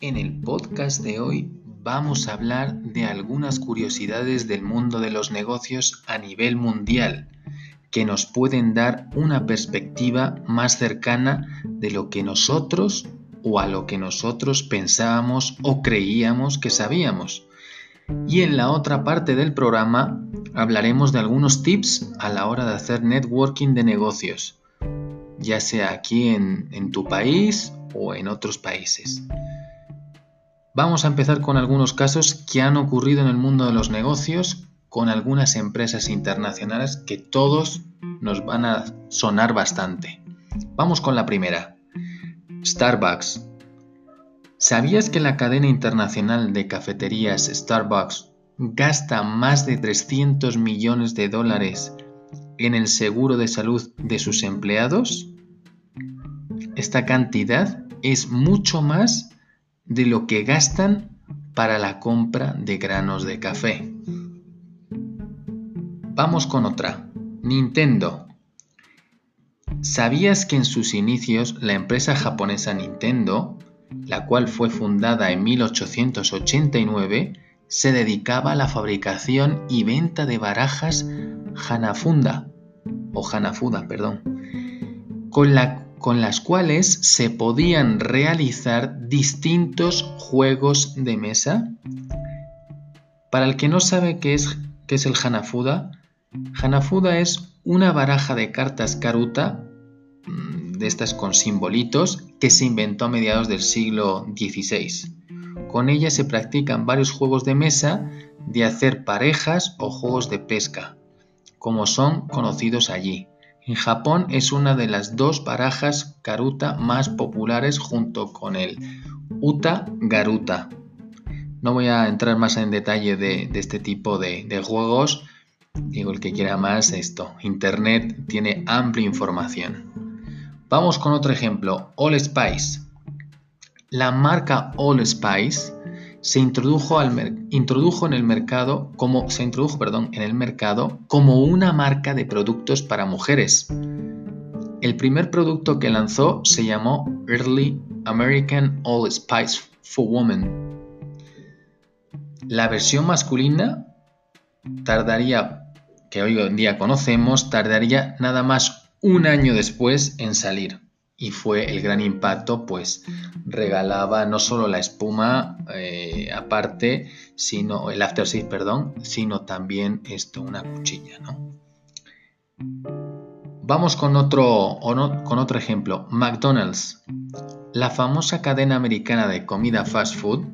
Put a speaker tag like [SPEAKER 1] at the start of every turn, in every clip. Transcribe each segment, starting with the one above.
[SPEAKER 1] En el podcast de hoy vamos a hablar de algunas curiosidades del mundo de los negocios a nivel mundial que nos pueden dar una perspectiva más cercana de lo que nosotros o a lo que nosotros pensábamos o creíamos que sabíamos. Y en la otra parte del programa hablaremos de algunos tips a la hora de hacer networking de negocios, ya sea aquí en, en tu país o en otros países. Vamos a empezar con algunos casos que han ocurrido en el mundo de los negocios con algunas empresas internacionales que todos nos van a sonar bastante. Vamos con la primera. Starbucks. ¿Sabías que la cadena internacional de cafeterías Starbucks gasta más de 300 millones de dólares en el seguro de salud de sus empleados? Esta cantidad es mucho más de lo que gastan para la compra de granos de café. Vamos con otra. Nintendo. ¿Sabías que en sus inicios la empresa japonesa Nintendo, la cual fue fundada en 1889, se dedicaba a la fabricación y venta de barajas Hanafunda o Hanafuda, perdón, con la con las cuales se podían realizar distintos juegos de mesa. Para el que no sabe qué es, qué es el Hanafuda, Hanafuda es una baraja de cartas Karuta, mm, de estas con simbolitos, que se inventó a mediados del siglo XVI. Con ella se practican varios juegos de mesa de hacer parejas o juegos de pesca, como son conocidos allí. En Japón es una de las dos barajas karuta más populares junto con el uta garuta. No voy a entrar más en detalle de, este tipo de, de, juegos. Digo, el que quiera más, esto. Internet tiene amplia información. Vamos con otro ejemplo. All Spice. La marca All Spice se introdujo, en el mercado como en el mercado como una marca de productos para mujeres. El primer producto que lanzó se llamó Early American All Spice for Women. La versión masculina tardaría, que hoy en día conocemos, tardaría nada más un año después en salir y fue el gran impacto, pues regalaba no solo la espuma eh, aparte, sino el aftershave, perdón, sino también esto, una cuchilla, ¿no? Vamos con otro, con otro ejemplo, McDonald's. La famosa cadena americana de comida fast food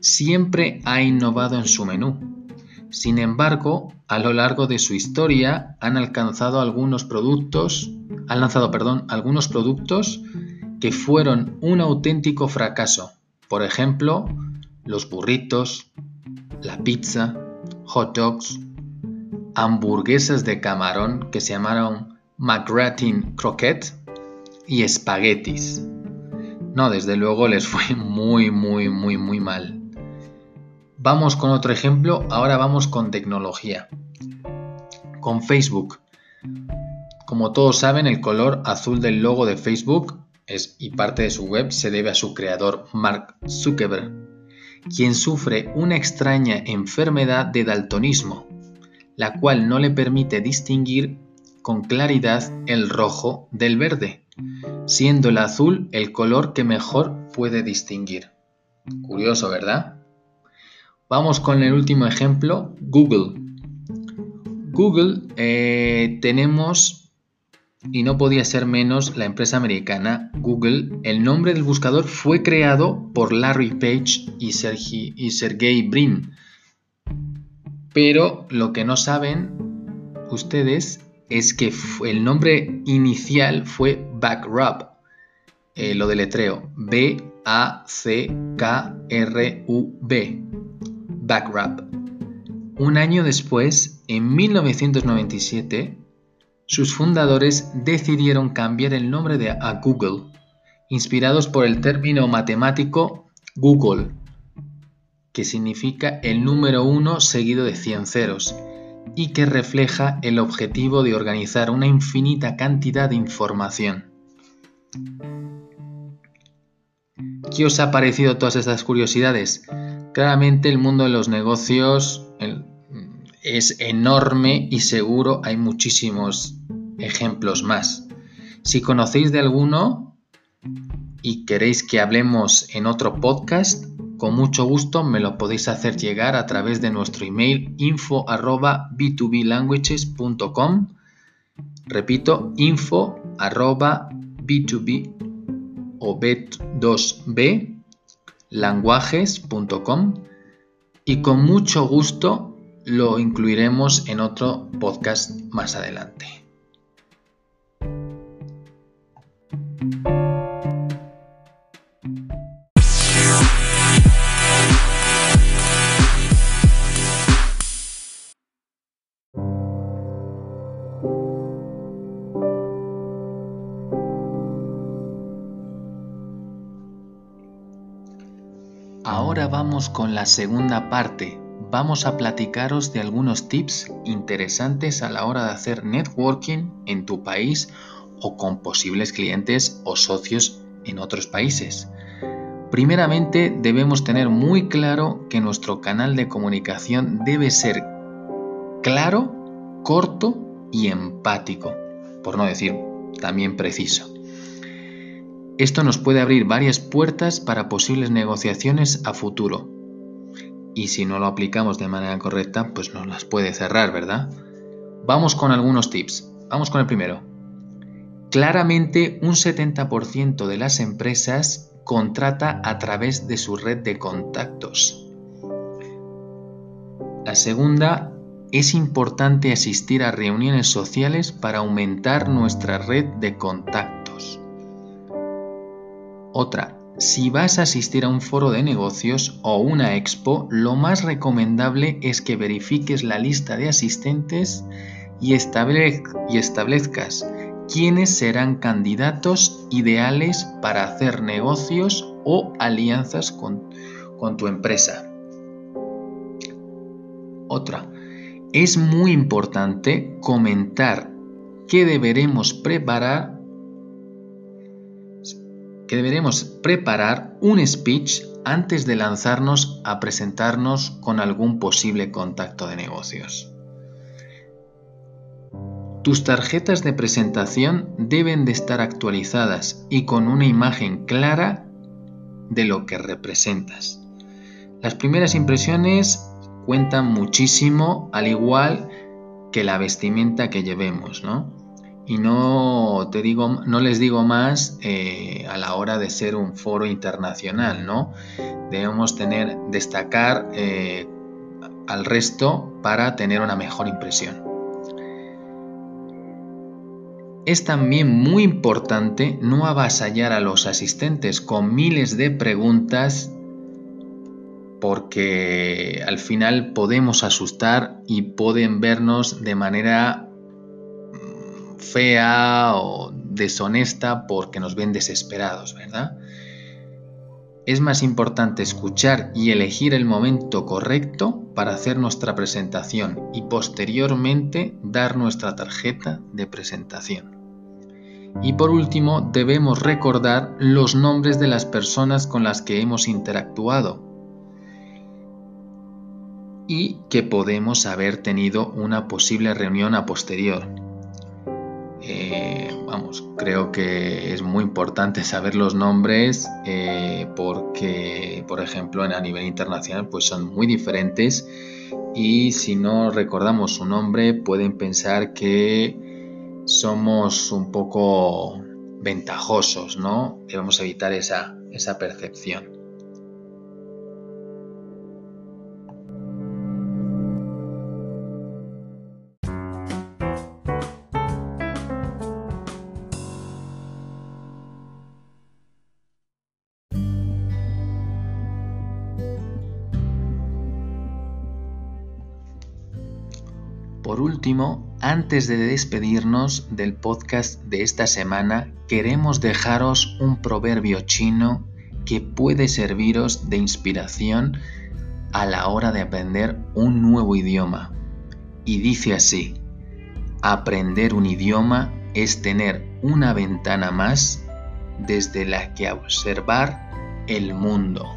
[SPEAKER 1] siempre ha innovado en su menú sin embargo, a lo largo de su historia han alcanzado algunos productos, han lanzado, perdón, algunos productos que fueron un auténtico fracaso. Por ejemplo, los burritos, la pizza, hot dogs, hamburguesas de camarón que se llamaron McGratin Croquette y espaguetis. No, desde luego les fue muy, muy, muy, muy mal. Vamos con otro ejemplo, ahora vamos con tecnología. Con Facebook. Como todos saben, el color azul del logo de Facebook es, y parte de su web se debe a su creador Mark Zuckerberg, quien sufre una extraña enfermedad de daltonismo, la cual no le permite distinguir con claridad el rojo del verde, siendo el azul el color que mejor puede distinguir. Curioso, ¿verdad? Vamos con el último ejemplo, Google. Google eh, tenemos y no podía ser menos la empresa americana Google. El nombre del buscador fue creado por Larry Page y, Sergey Brin. Pero lo que no saben ustedes es que el nombre inicial fue Backrub. Eh, lo deletreo. B-A-C-K-R-U-B. Un año después, en 1997, sus fundadores decidieron cambiar el nombre de a Google, inspirados por el término matemático Google, que significa el número uno seguido de 100 ceros, y que refleja el objetivo de organizar una infinita cantidad de información. ¿Qué os ha parecido todas estas curiosidades? Claramente el mundo de los negocios, es enorme y seguro hay muchísimos ejemplos más. Si conocéis de alguno y queréis que hablemos en otro podcast, con mucho gusto me lo podéis hacer llegar a través de nuestro email info b2blanguages.com. Repito, info b2b o b2b languajes.com y con mucho gusto lo incluiremos en otro podcast más adelante. Con la segunda parte vamos a platicaros de algunos tips interesantes a la hora de hacer networking en tu país o con posibles clientes o socios en otros países. Primeramente debemos tener muy claro que nuestro canal de comunicación debe ser claro, corto y empático, por no decir también preciso. Esto nos puede abrir varias puertas para posibles negociaciones a futuro, y si no lo aplicamos de manera correcta, pues nos las puede cerrar, ¿verdad? Vamos con algunos tips. Vamos con el primero. Claramente un 70% de las empresas contrata a través de su red de contactos. La segunda, es importante asistir a reuniones sociales para aumentar nuestra red de contactos. Otra, si vas a asistir a un foro de negocios o una expo, lo más recomendable es que verifiques la lista de asistentes y, establezcas quiénes serán candidatos ideales para hacer negocios o alianzas con, con tu empresa. Otra, es muy importante comentar qué deberemos preparar que deberemos preparar un speech antes de lanzarnos a presentarnos con algún posible contacto de negocios. Tus tarjetas de presentación deben de estar actualizadas y con una imagen clara de lo que representas. Las primeras impresiones cuentan muchísimo, al igual que la vestimenta que llevemos, ¿no? Y no te digo, no les digo más eh, a la hora de ser un foro internacional, ¿no? Debemos tener, destacar eh, al resto para tener una mejor impresión. Es también muy importante no avasallar a los asistentes con miles de preguntas porque al final podemos asustar y pueden vernos de manera fea o deshonesta porque nos ven desesperados, ¿verdad? es más importante escuchar y elegir el momento correcto para hacer nuestra presentación y posteriormente dar nuestra tarjeta de presentación. Y por último, debemos recordar los nombres de las personas con las que hemos interactuado y que podemos haber tenido una posible reunión a posterior. Eh, vamos, creo que es muy importante saber los nombres eh, porque, por ejemplo, a nivel internacional pues son muy diferentes y si no recordamos su nombre pueden pensar que somos un poco ventajosos, ¿no? Debemos evitar esa, esa percepción. Por último, antes de despedirnos del podcast de esta semana, queremos dejaros un proverbio chino que puede serviros de inspiración a la hora de aprender un nuevo idioma. Y dice así, aprender un idioma es tener una ventana más desde la que observar el mundo.